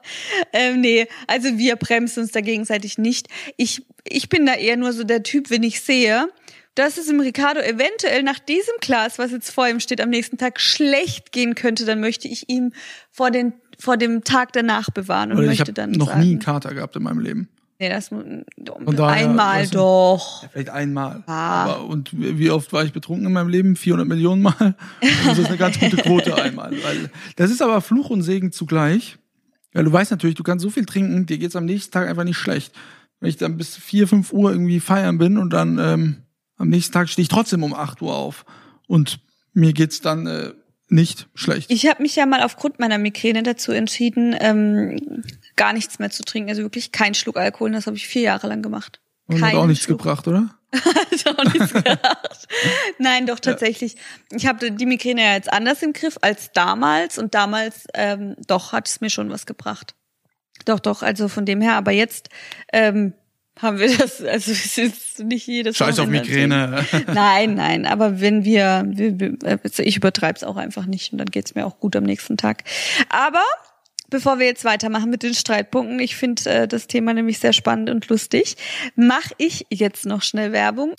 ähm, nee, also wir bremsen uns da gegenseitig nicht. Ich, ich bin da eher nur so der Typ, wenn ich sehe, dass es im Ricardo eventuell nach diesem Glas, was jetzt vor ihm steht, am nächsten Tag schlecht gehen könnte, dann möchte ich ihm vor, den, vor dem Tag danach bewahren und Oder möchte ich dann noch sagen, nie einen Kater gehabt in meinem Leben. Nee, das daher, einmal weißt du, doch. Ja, vielleicht einmal. Ah. Aber, und wie oft war ich betrunken in meinem Leben? 400 Millionen Mal. Das ist eine ganz gute Quote einmal. Weil das ist aber Fluch und Segen zugleich. Ja, du weißt natürlich, du kannst so viel trinken, dir geht's am nächsten Tag einfach nicht schlecht. Wenn ich dann bis vier, fünf Uhr irgendwie feiern bin und dann ähm, am nächsten Tag stehe ich trotzdem um 8 Uhr auf. Und mir geht's dann äh, nicht schlecht. Ich habe mich ja mal aufgrund meiner Migräne dazu entschieden, ähm, gar nichts mehr zu trinken. Also wirklich kein Schluck Alkohol. Und das habe ich vier Jahre lang gemacht. Und hat auch nichts Schluck. gebracht, oder? hat auch nichts gebracht. Nein, doch tatsächlich. Ja. Ich habe die Migräne ja jetzt anders im Griff als damals. Und damals, ähm, doch, hat es mir schon was gebracht. Doch, doch, also von dem her. Aber jetzt ähm, haben wir das, also es ist nicht jedes Scheiß auf Migräne. Nein, nein, aber wenn wir, wir also ich übertreibe es auch einfach nicht und dann geht's mir auch gut am nächsten Tag. Aber bevor wir jetzt weitermachen mit den Streitpunkten, ich finde äh, das Thema nämlich sehr spannend und lustig, mache ich jetzt noch schnell Werbung.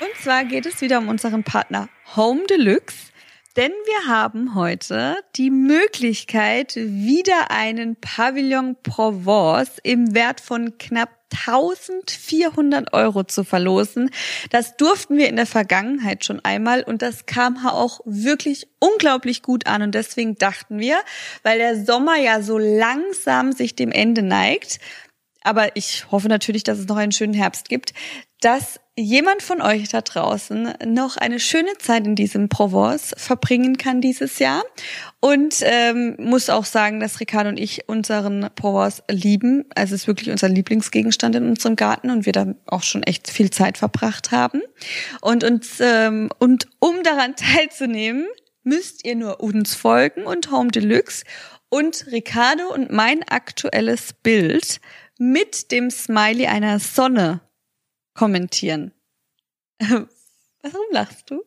Und zwar geht es wieder um unseren Partner Home Deluxe. Denn wir haben heute die Möglichkeit, wieder einen Pavillon Provence im Wert von knapp 1400 Euro zu verlosen. Das durften wir in der Vergangenheit schon einmal und das kam auch wirklich unglaublich gut an und deswegen dachten wir, weil der Sommer ja so langsam sich dem Ende neigt, aber ich hoffe natürlich, dass es noch einen schönen Herbst gibt, dass jemand von euch da draußen noch eine schöne Zeit in diesem Provence verbringen kann dieses Jahr. Und ähm, muss auch sagen, dass Ricardo und ich unseren Provence lieben. Also es ist wirklich unser Lieblingsgegenstand in unserem Garten und wir da auch schon echt viel Zeit verbracht haben. Und uns ähm, und um daran teilzunehmen, müsst ihr nur uns folgen und Home Deluxe und Ricardo und mein aktuelles Bild mit dem Smiley einer Sonne kommentieren. Warum lachst du?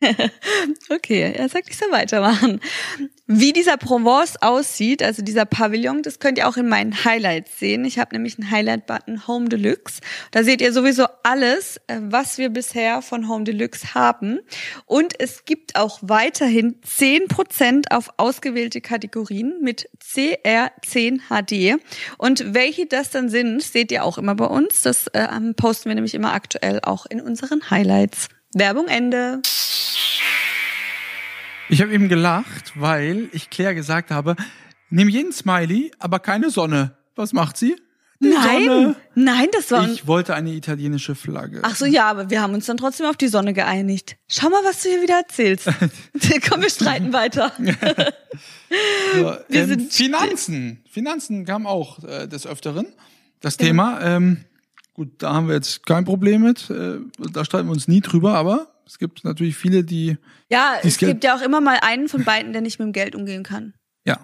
okay, er sagt, ich soll weitermachen. Wie dieser Provence aussieht, also dieser Pavillon, das könnt ihr auch in meinen Highlights sehen. Ich habe nämlich einen Highlight-Button Home Deluxe. Da seht ihr sowieso alles, äh, was wir bisher von Home Deluxe haben. Und es gibt auch weiterhin 10% auf ausgewählte Kategorien mit CR10 HD. Und welche das dann sind, seht ihr auch immer bei uns. Das äh, posten wir nämlich immer aktuell auch in unseren Highlights. Werbung Ende. Ich habe eben gelacht, weil ich Claire gesagt habe, nimm jeden Smiley, aber keine Sonne. Was macht sie? Die nein, Sonne. nein, das war. Ich wollte eine italienische Flagge. Ach so, ja, aber wir haben uns dann trotzdem auf die Sonne geeinigt. Schau mal, was du hier wieder erzählst. Komm, wir streiten weiter. so, wir ähm, sind Finanzen. Finanzen kam auch äh, des Öfteren. Das ja. Thema. Ähm, gut, da haben wir jetzt kein Problem mit. Äh, da streiten wir uns nie drüber, aber es gibt natürlich viele, die. Ja, es gibt ja auch immer mal einen von beiden, der nicht mit dem Geld umgehen kann. Ja.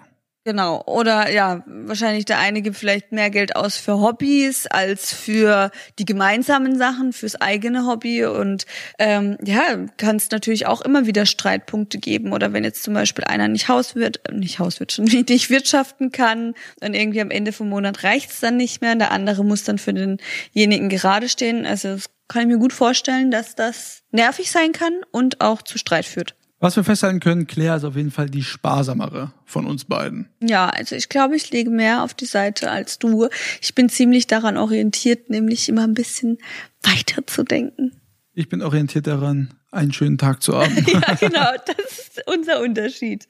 Genau. Oder ja, wahrscheinlich der eine gibt vielleicht mehr Geld aus für Hobbys als für die gemeinsamen Sachen, fürs eigene Hobby. Und ähm, ja, kann es natürlich auch immer wieder Streitpunkte geben. Oder wenn jetzt zum Beispiel einer nicht Hauswirt, nicht Hauswirt schon nicht wirtschaften kann und irgendwie am Ende vom Monat reicht's dann nicht mehr und der andere muss dann für denjenigen gerade stehen. Also es kann ich mir gut vorstellen, dass das nervig sein kann und auch zu Streit führt. Was wir festhalten können, Claire ist auf jeden Fall die sparsamere von uns beiden. Ja, also ich glaube, ich lege mehr auf die Seite als du. Ich bin ziemlich daran orientiert, nämlich immer ein bisschen weiter zu denken. Ich bin orientiert daran, einen schönen Tag zu haben. ja, genau, das ist unser Unterschied.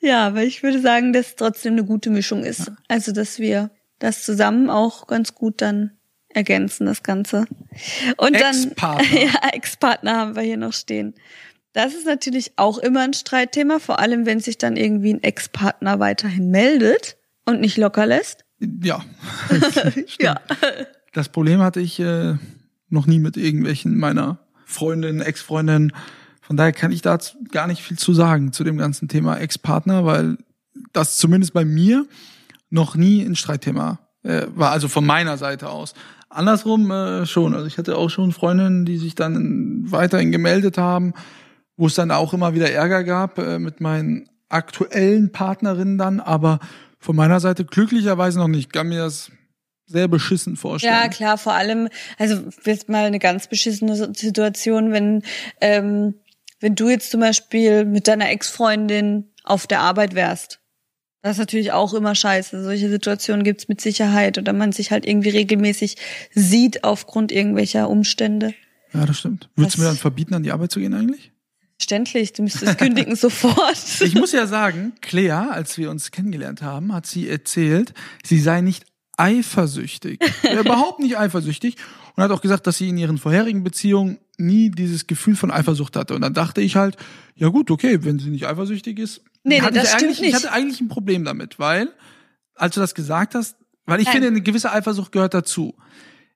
Ja, aber ich würde sagen, dass es trotzdem eine gute Mischung ist. Ja. Also, dass wir das zusammen auch ganz gut dann ergänzen, das Ganze. Und dann, ja, Ex-Partner haben wir hier noch stehen. Das ist natürlich auch immer ein Streitthema, vor allem wenn sich dann irgendwie ein Ex-Partner weiterhin meldet und nicht locker lässt. Ja. ja. Das Problem hatte ich äh, noch nie mit irgendwelchen meiner Freundinnen, Ex-Freundinnen. Von daher kann ich da gar nicht viel zu sagen zu dem ganzen Thema Ex-Partner, weil das zumindest bei mir noch nie ein Streitthema äh, war, also von meiner Seite aus. Andersrum äh, schon. Also ich hatte auch schon Freundinnen, die sich dann weiterhin gemeldet haben, wo es dann auch immer wieder Ärger gab äh, mit meinen aktuellen Partnerinnen dann, aber von meiner Seite glücklicherweise noch nicht. Ich kann mir das sehr beschissen vorstellen. Ja, klar, vor allem, also jetzt mal eine ganz beschissene Situation, wenn, ähm, wenn du jetzt zum Beispiel mit deiner Ex-Freundin auf der Arbeit wärst das ist natürlich auch immer scheiße. Solche Situationen gibt's mit Sicherheit oder man sich halt irgendwie regelmäßig sieht aufgrund irgendwelcher Umstände. Ja, das stimmt. Würdest du mir dann verbieten, an die Arbeit zu gehen eigentlich? Ständlich, du müsstest kündigen sofort. Ich muss ja sagen, Claire, als wir uns kennengelernt haben, hat sie erzählt, sie sei nicht eifersüchtig. überhaupt nicht eifersüchtig. Und hat auch gesagt, dass sie in ihren vorherigen Beziehungen nie dieses Gefühl von Eifersucht hatte. Und dann dachte ich halt, ja gut, okay, wenn sie nicht eifersüchtig ist, Nee, nee das stimmt nicht. Ich hatte eigentlich ein Problem damit, weil, als du das gesagt hast, weil ich Nein. finde, eine gewisse Eifersucht gehört dazu.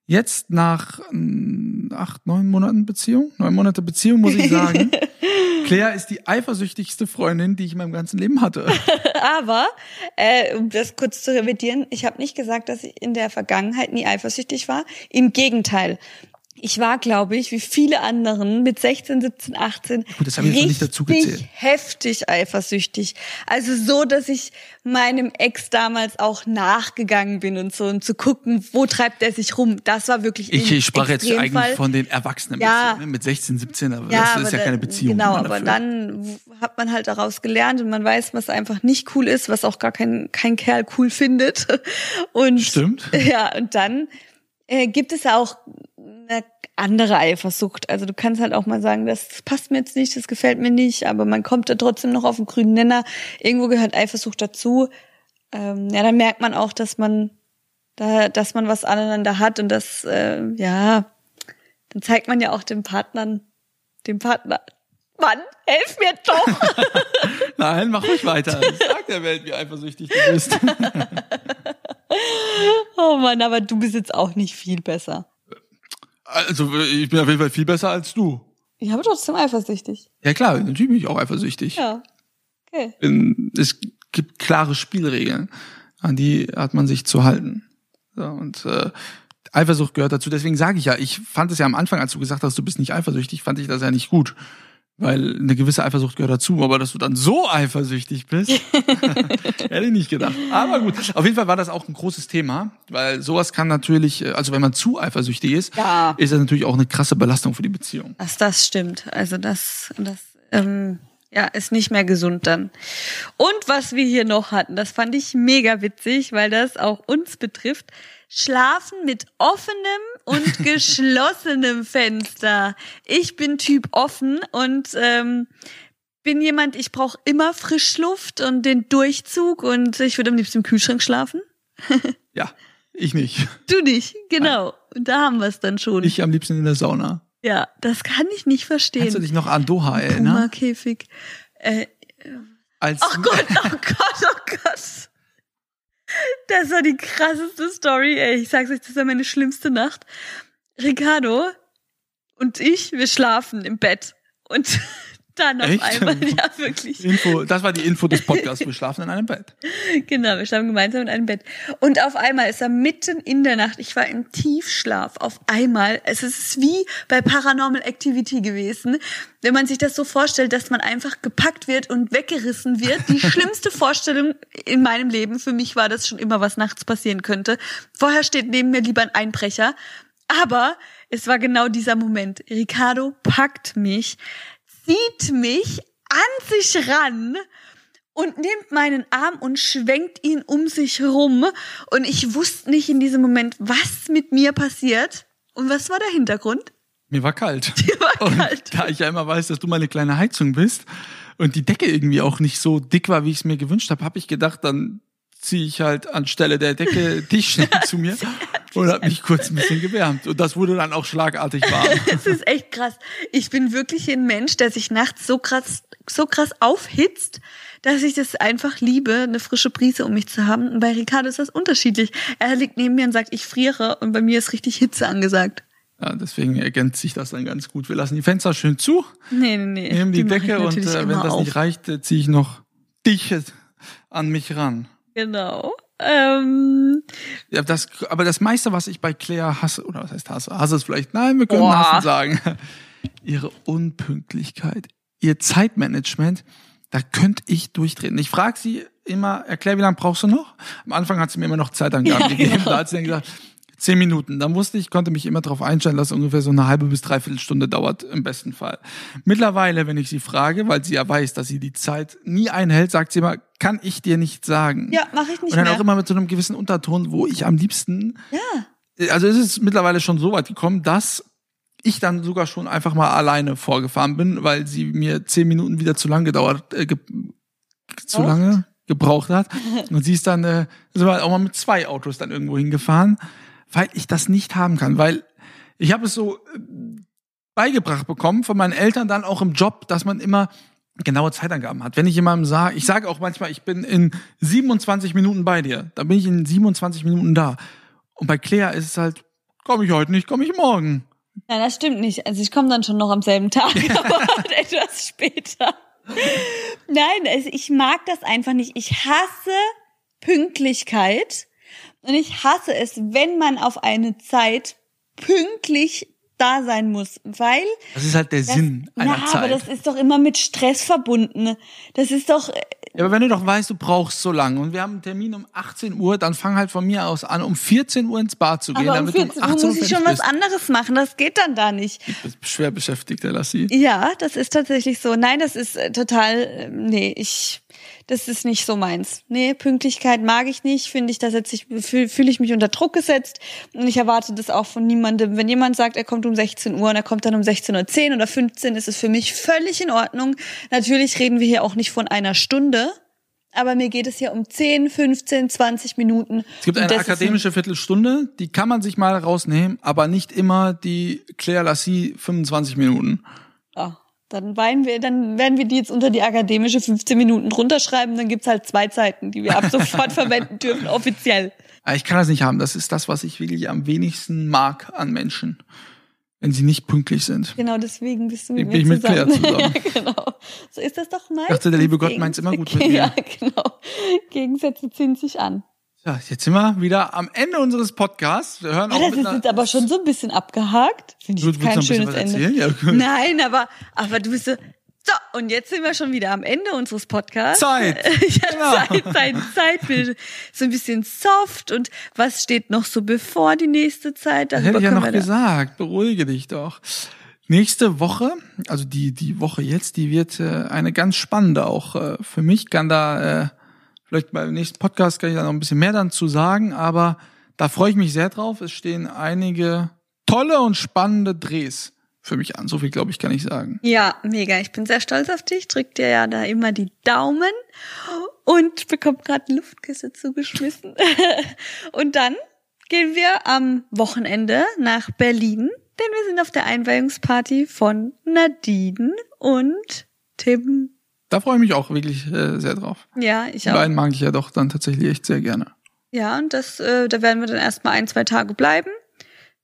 Jetzt nach äh, acht, neun Monaten Beziehung, neun Monate Beziehung, muss ich sagen, Claire ist die eifersüchtigste Freundin, die ich in meinem ganzen Leben hatte. Aber, äh, um das kurz zu revidieren, ich habe nicht gesagt, dass ich in der Vergangenheit nie eifersüchtig war. Im Gegenteil ich war, glaube ich, wie viele anderen mit 16, 17, 18 Gut, das habe ich jetzt noch nicht dazu richtig gezählt. heftig eifersüchtig. Also so, dass ich meinem Ex damals auch nachgegangen bin und so und zu gucken, wo treibt er sich rum. Das war wirklich Ich, ich sprach jetzt eigentlich von den Erwachsenen Ja. ne? mit 16, 17, aber Ja, das aber ist ja da- keine Beziehung. Genau, man aber dann hat man halt daraus gelernt und man weiß, was einfach nicht cool ist, was auch gar kein, kein Kerl cool findet. Und Stimmt. Ja, und dann äh, gibt es ja auch eine andere Eifersucht. Also du kannst halt auch mal sagen, das passt mir jetzt nicht, das gefällt mir nicht, aber man kommt da trotzdem noch auf den grünen Nenner. Irgendwo gehört Eifersucht dazu. Ähm, ja, dann merkt man auch, dass man da, dass man was aneinander hat und das, äh, ja, dann zeigt man ja auch den Partnern, dem Partner, Mann, helf mir doch! Nein, mach ruhig weiter. Sag der Welt, wie eifersüchtig du bist. oh Mann, aber du bist jetzt auch nicht viel besser. Also, ich bin auf jeden Fall viel besser als du. Ich habe trotzdem eifersüchtig. Ja klar, natürlich bin ich auch eifersüchtig. Ja. Okay. Bin- Es gibt klare Spielregeln, an die hat man sich zu halten. So, und äh, Eifersucht gehört dazu. Deswegen sage ich ja, ich fand es ja am Anfang, als du gesagt hast, du bist nicht eifersüchtig, fand ich das ja nicht gut. Weil eine gewisse Eifersucht gehört dazu, aber dass du dann so eifersüchtig bist, hätte ich nicht gedacht. Aber gut, auf jeden Fall war das auch ein großes Thema, weil sowas kann natürlich, äh, also wenn man zu eifersüchtig ist, Ja. ist das natürlich auch eine krasse Belastung für die Beziehung. Dass das stimmt. Also das, das ähm, ja, ist nicht mehr gesund dann. Und was wir hier noch hatten, das fand ich mega witzig, weil das auch uns betrifft. Schlafen mit offenem und geschlossenem Fenster. Ich bin Typ offen und ähm, bin jemand, ich brauche immer Frischluft und den Durchzug und ich würde am liebsten im Kühlschrank schlafen. Ja, ich nicht. Du nicht, genau. Und da haben wir es dann schon. Ich am liebsten in der Sauna. ja, das kann ich nicht verstehen. Kannst du dich noch an Doha erinnern? Puma-Käfig. Äh, Als oh Gott, oh Gott, oh Gott. Das war die krasseste Story, ey. Ich sag's euch, das war meine schlimmste Nacht. Ricardo und ich, wir schlafen im Bett. Und dann auf Echt? einmal, ja wirklich. Info, das war die Info des Podcasts. Wir schlafen in einem Bett. Genau, wir schlafen gemeinsam in einem Bett. Und auf einmal ist er mitten in der Nacht, ich war im Tiefschlaf, auf einmal, es ist wie bei Paranormal Activity gewesen, wenn man sich das so vorstellt, dass man einfach gepackt wird und weggerissen wird. Die schlimmste Vorstellung in meinem Leben, für mich war das schon immer, was nachts passieren könnte. Vorher steht neben mir lieber ein Einbrecher. Aber es war genau dieser Moment. Ricardo packt mich, zieht mich an sich ran und nimmt meinen Arm und schwenkt ihn um sich rum. Und ich wusste nicht in diesem Moment, was mit mir passiert. Und was war der Hintergrund? Mir war kalt. Mir war Und kalt. da ich ja immer weiß, dass du meine kleine Heizung bist und die Decke irgendwie auch nicht so dick war, wie ich es mir gewünscht habe, habe ich gedacht, dann ziehe ich halt anstelle der Decke dich schnell zu mir und habe mich kurz ein bisschen gewärmt. Und das wurde dann auch schlagartig warm. Es ist echt krass. Ich bin wirklich ein Mensch, der sich nachts so krass, so krass aufhitzt, dass ich das einfach liebe, eine frische Brise um mich zu haben. Und bei Ricardo ist das unterschiedlich. Er liegt neben mir und sagt, ich friere. Und bei mir ist richtig Hitze angesagt. Ja, deswegen ergänzt sich das dann ganz gut. Wir lassen die Fenster schön zu, Nee, nee, nee. nehmen die, ich Decke und äh, wenn das auf. nicht reicht, äh, ziehe ich noch dich an mich ran. Genau. Ähm, Ja, das, aber das meiste, was ich bei Claire hasse, oder was heißt hasse, hasse es vielleicht, nein, wir können Boah. hassen sagen, ihre Unpünktlichkeit, ihr Zeitmanagement, da könnte ich durchdrehen. Ich frage sie immer, erklär, wie lange brauchst du noch? Am Anfang hat sie mir immer noch Zeitangaben Ja, gegeben, genau. da hat sie dann gesagt, zehn Minuten. Dann wusste ich, konnte mich immer darauf einstellen, dass es ungefähr so eine halbe bis dreiviertel Stunde dauert, im besten Fall. Mittlerweile, wenn ich sie frage, weil sie ja weiß, dass sie die Zeit nie einhält, sagt sie immer, kann ich dir nicht sagen. ja, mache ich nicht Und dann mehr. auch immer mit so einem gewissen Unterton, wo ich am liebsten. ja. Also es ist mittlerweile schon so weit gekommen, dass ich dann sogar schon einfach mal alleine vorgefahren bin, weil sie mir zehn Minuten wieder zu lang gedauert, äh, ge zu Gebraucht? lange gebraucht hat. Und sie ist dann, äh, sind wir auch mal mit zwei Autos dann irgendwo hingefahren, weil ich das nicht haben kann, weil ich habe es so äh, beigebracht bekommen von meinen Eltern dann auch im Job, dass man immer genaue Zeitangaben hat. Wenn ich jemandem sage, ich sage auch manchmal, ich bin in 27 Minuten bei dir, dann bin ich in 27 Minuten da. Und bei Claire ist es halt, komme ich heute nicht, komme ich morgen. Nein, das stimmt nicht. Also ich komme dann schon noch am selben Tag, aber etwas später. Nein, also ich mag das einfach nicht. Ich hasse Pünktlichkeit und ich hasse es, wenn man auf eine Zeit pünktlich da sein muss, weil Das ist halt der Sinn einer na, Zeit. aber das ist doch immer mit Stress verbunden. Das ist doch Ja, aber wenn du doch weißt, du brauchst so lange und wir haben einen Termin um 18 Uhr, dann fang halt von mir aus an, um 14 Uhr ins Bad zu gehen, aber um damit 14 du um Uhr 18 muss Uhr ich schon was anderes machen. Das geht dann da nicht. Du bist schwer beschäftigt, der Lassi. Ja, das ist tatsächlich so. Nein, das ist äh, total, äh, nee, ich, das ist nicht so meins. Nee, Pünktlichkeit mag ich nicht, finde ich, da setze ich, fühle fühl ich mich unter Druck gesetzt und ich erwarte das auch von niemandem. Wenn jemand sagt, er kommt um 16 Uhr und er kommt dann um 16.10 Uhr oder 15, ist es für mich völlig in Ordnung. Natürlich reden wir hier auch nicht von einer Stunde, aber mir geht es hier um 10, 15, 20 Minuten. Es gibt eine ist ein- akademische Viertelstunde, die kann man sich mal rausnehmen, aber nicht immer die Claire Lassie 25 Minuten. Ah, dann weinen wir, dann werden wir die jetzt unter die akademische 15 Minuten runterschreiben, dann gibt's halt zwei Zeiten, die wir ab sofort verwenden dürfen, offiziell. Aber ich kann das nicht haben. Das ist das, was ich wirklich am wenigsten mag an Menschen. Wenn sie nicht pünktlich sind. Genau deswegen bist du mit Ich mir bin mit zusammen. Claire zusammen. ja, genau. So ist das doch nice. Ich dachte, der liebe Gott meint's immer gut mit mir. Ja, genau. Gegensätze ziehen sich an. Ja, jetzt sind wir wieder am Ende unseres Podcasts. Wir hören auch das ist jetzt aber schon so ein bisschen abgehakt. Finde ich Du kein schönes Ende. Ja, Nein, aber, aber du bist so, so, und jetzt sind wir schon wieder am Ende unseres Podcasts. Zeit. ja, Genau. Zeit, Zeit, Zeit. Wir- So ein bisschen soft und was steht noch so bevor die nächste Zeit? Das Darüber hätte ich ja noch gesagt. Beruhige dich doch. Nächste Woche, also die, die Woche jetzt, die wird äh, eine ganz spannende auch äh, für mich. Kann da, äh, vielleicht beim nächsten Podcast kann ich da noch ein bisschen mehr dann sagen, aber da freue ich mich sehr drauf. Es stehen einige tolle und spannende Drehs für mich an. So viel, glaube ich, kann ich sagen. Ja, mega. Ich bin sehr stolz auf dich. Drück dir ja da immer die Daumen und bekomme gerade Luftküsse zugeschmissen. und dann gehen wir am Wochenende nach Berlin, denn wir sind auf der Einweihungsparty von Nadine und Tim. Da freue ich mich auch wirklich äh, sehr drauf. Ja, ich Die auch. beiden mag ich ja doch dann tatsächlich echt sehr gerne. Ja, und das, äh, da werden wir dann erstmal ein, zwei Tage bleiben.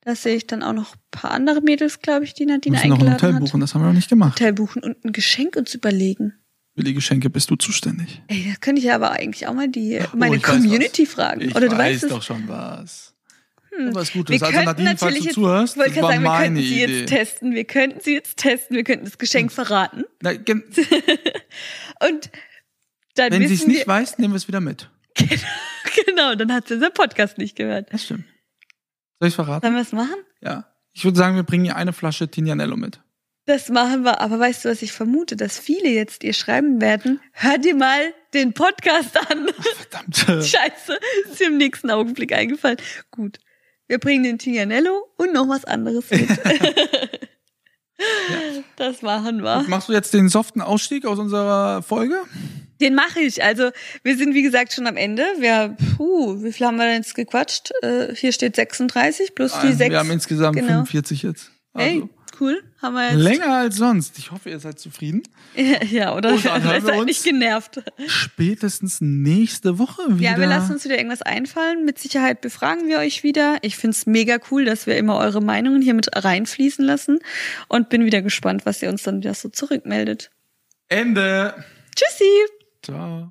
Da sehe ich dann auch noch ein paar andere Mädels, glaube ich, die Wir Nadine müssen noch ein eingeladen Hotel hat. buchen, das haben wir noch nicht gemacht. Hotel buchen und ein Geschenk uns überlegen. Für die Geschenke bist du zuständig. Ey, das könnte ich ja aber eigentlich auch mal die meine Oh, ich weiß Community fragen. Ich Oder du weiß weißt es. doch schon was. Hm. Was Gutes. Wir Also Nadine, falls natürlich du jetzt, zuhörst, das war sagen, wir meine könnten sie Idee. jetzt testen. Wir könnten sie jetzt testen. Wir könnten das Geschenk verraten. Na, Und dann wenn sie es nicht weiß, nehmen wir es wieder mit. wir, genau, dann hat sie unseren Podcast nicht gehört. Das stimmt. Soll ich verraten? Sollen wir es machen? Ja. Ich würde sagen, wir bringen ihr eine Flasche Tignanello mit. Das machen wir. Aber weißt du, was ich vermute? Dass viele jetzt ihr schreiben werden. Hör dir mal den Podcast an. Verdammt. Scheiße, ist im nächsten Augenblick eingefallen. Gut. Wir bringen den Tignanello und noch was anderes mit. Das machen wir. Machst du jetzt den soften Ausstieg aus unserer Folge? Den mache ich. Also wir sind wie gesagt schon am Ende. Wir, puh, wie viel haben wir denn jetzt gequatscht? Äh, hier steht 36 plus die Nein, 6. wir haben insgesamt genau. 45 jetzt. Also, Hey, cool. Haben wir jetzt. länger als sonst. Ich hoffe, ihr seid zufrieden. Ja, oder Und dann hören ihr wir uns. nicht genervt. Spätestens nächste Woche wieder. Ja, wir lassen uns wieder irgendwas einfallen. Mit Sicherheit befragen wir euch wieder. Ich find's mega cool, dass wir immer eure Meinungen hier mit reinfließen lassen. Und bin wieder gespannt, was ihr uns dann wieder so zurückmeldet. Ende. Tschüssi! Ciao.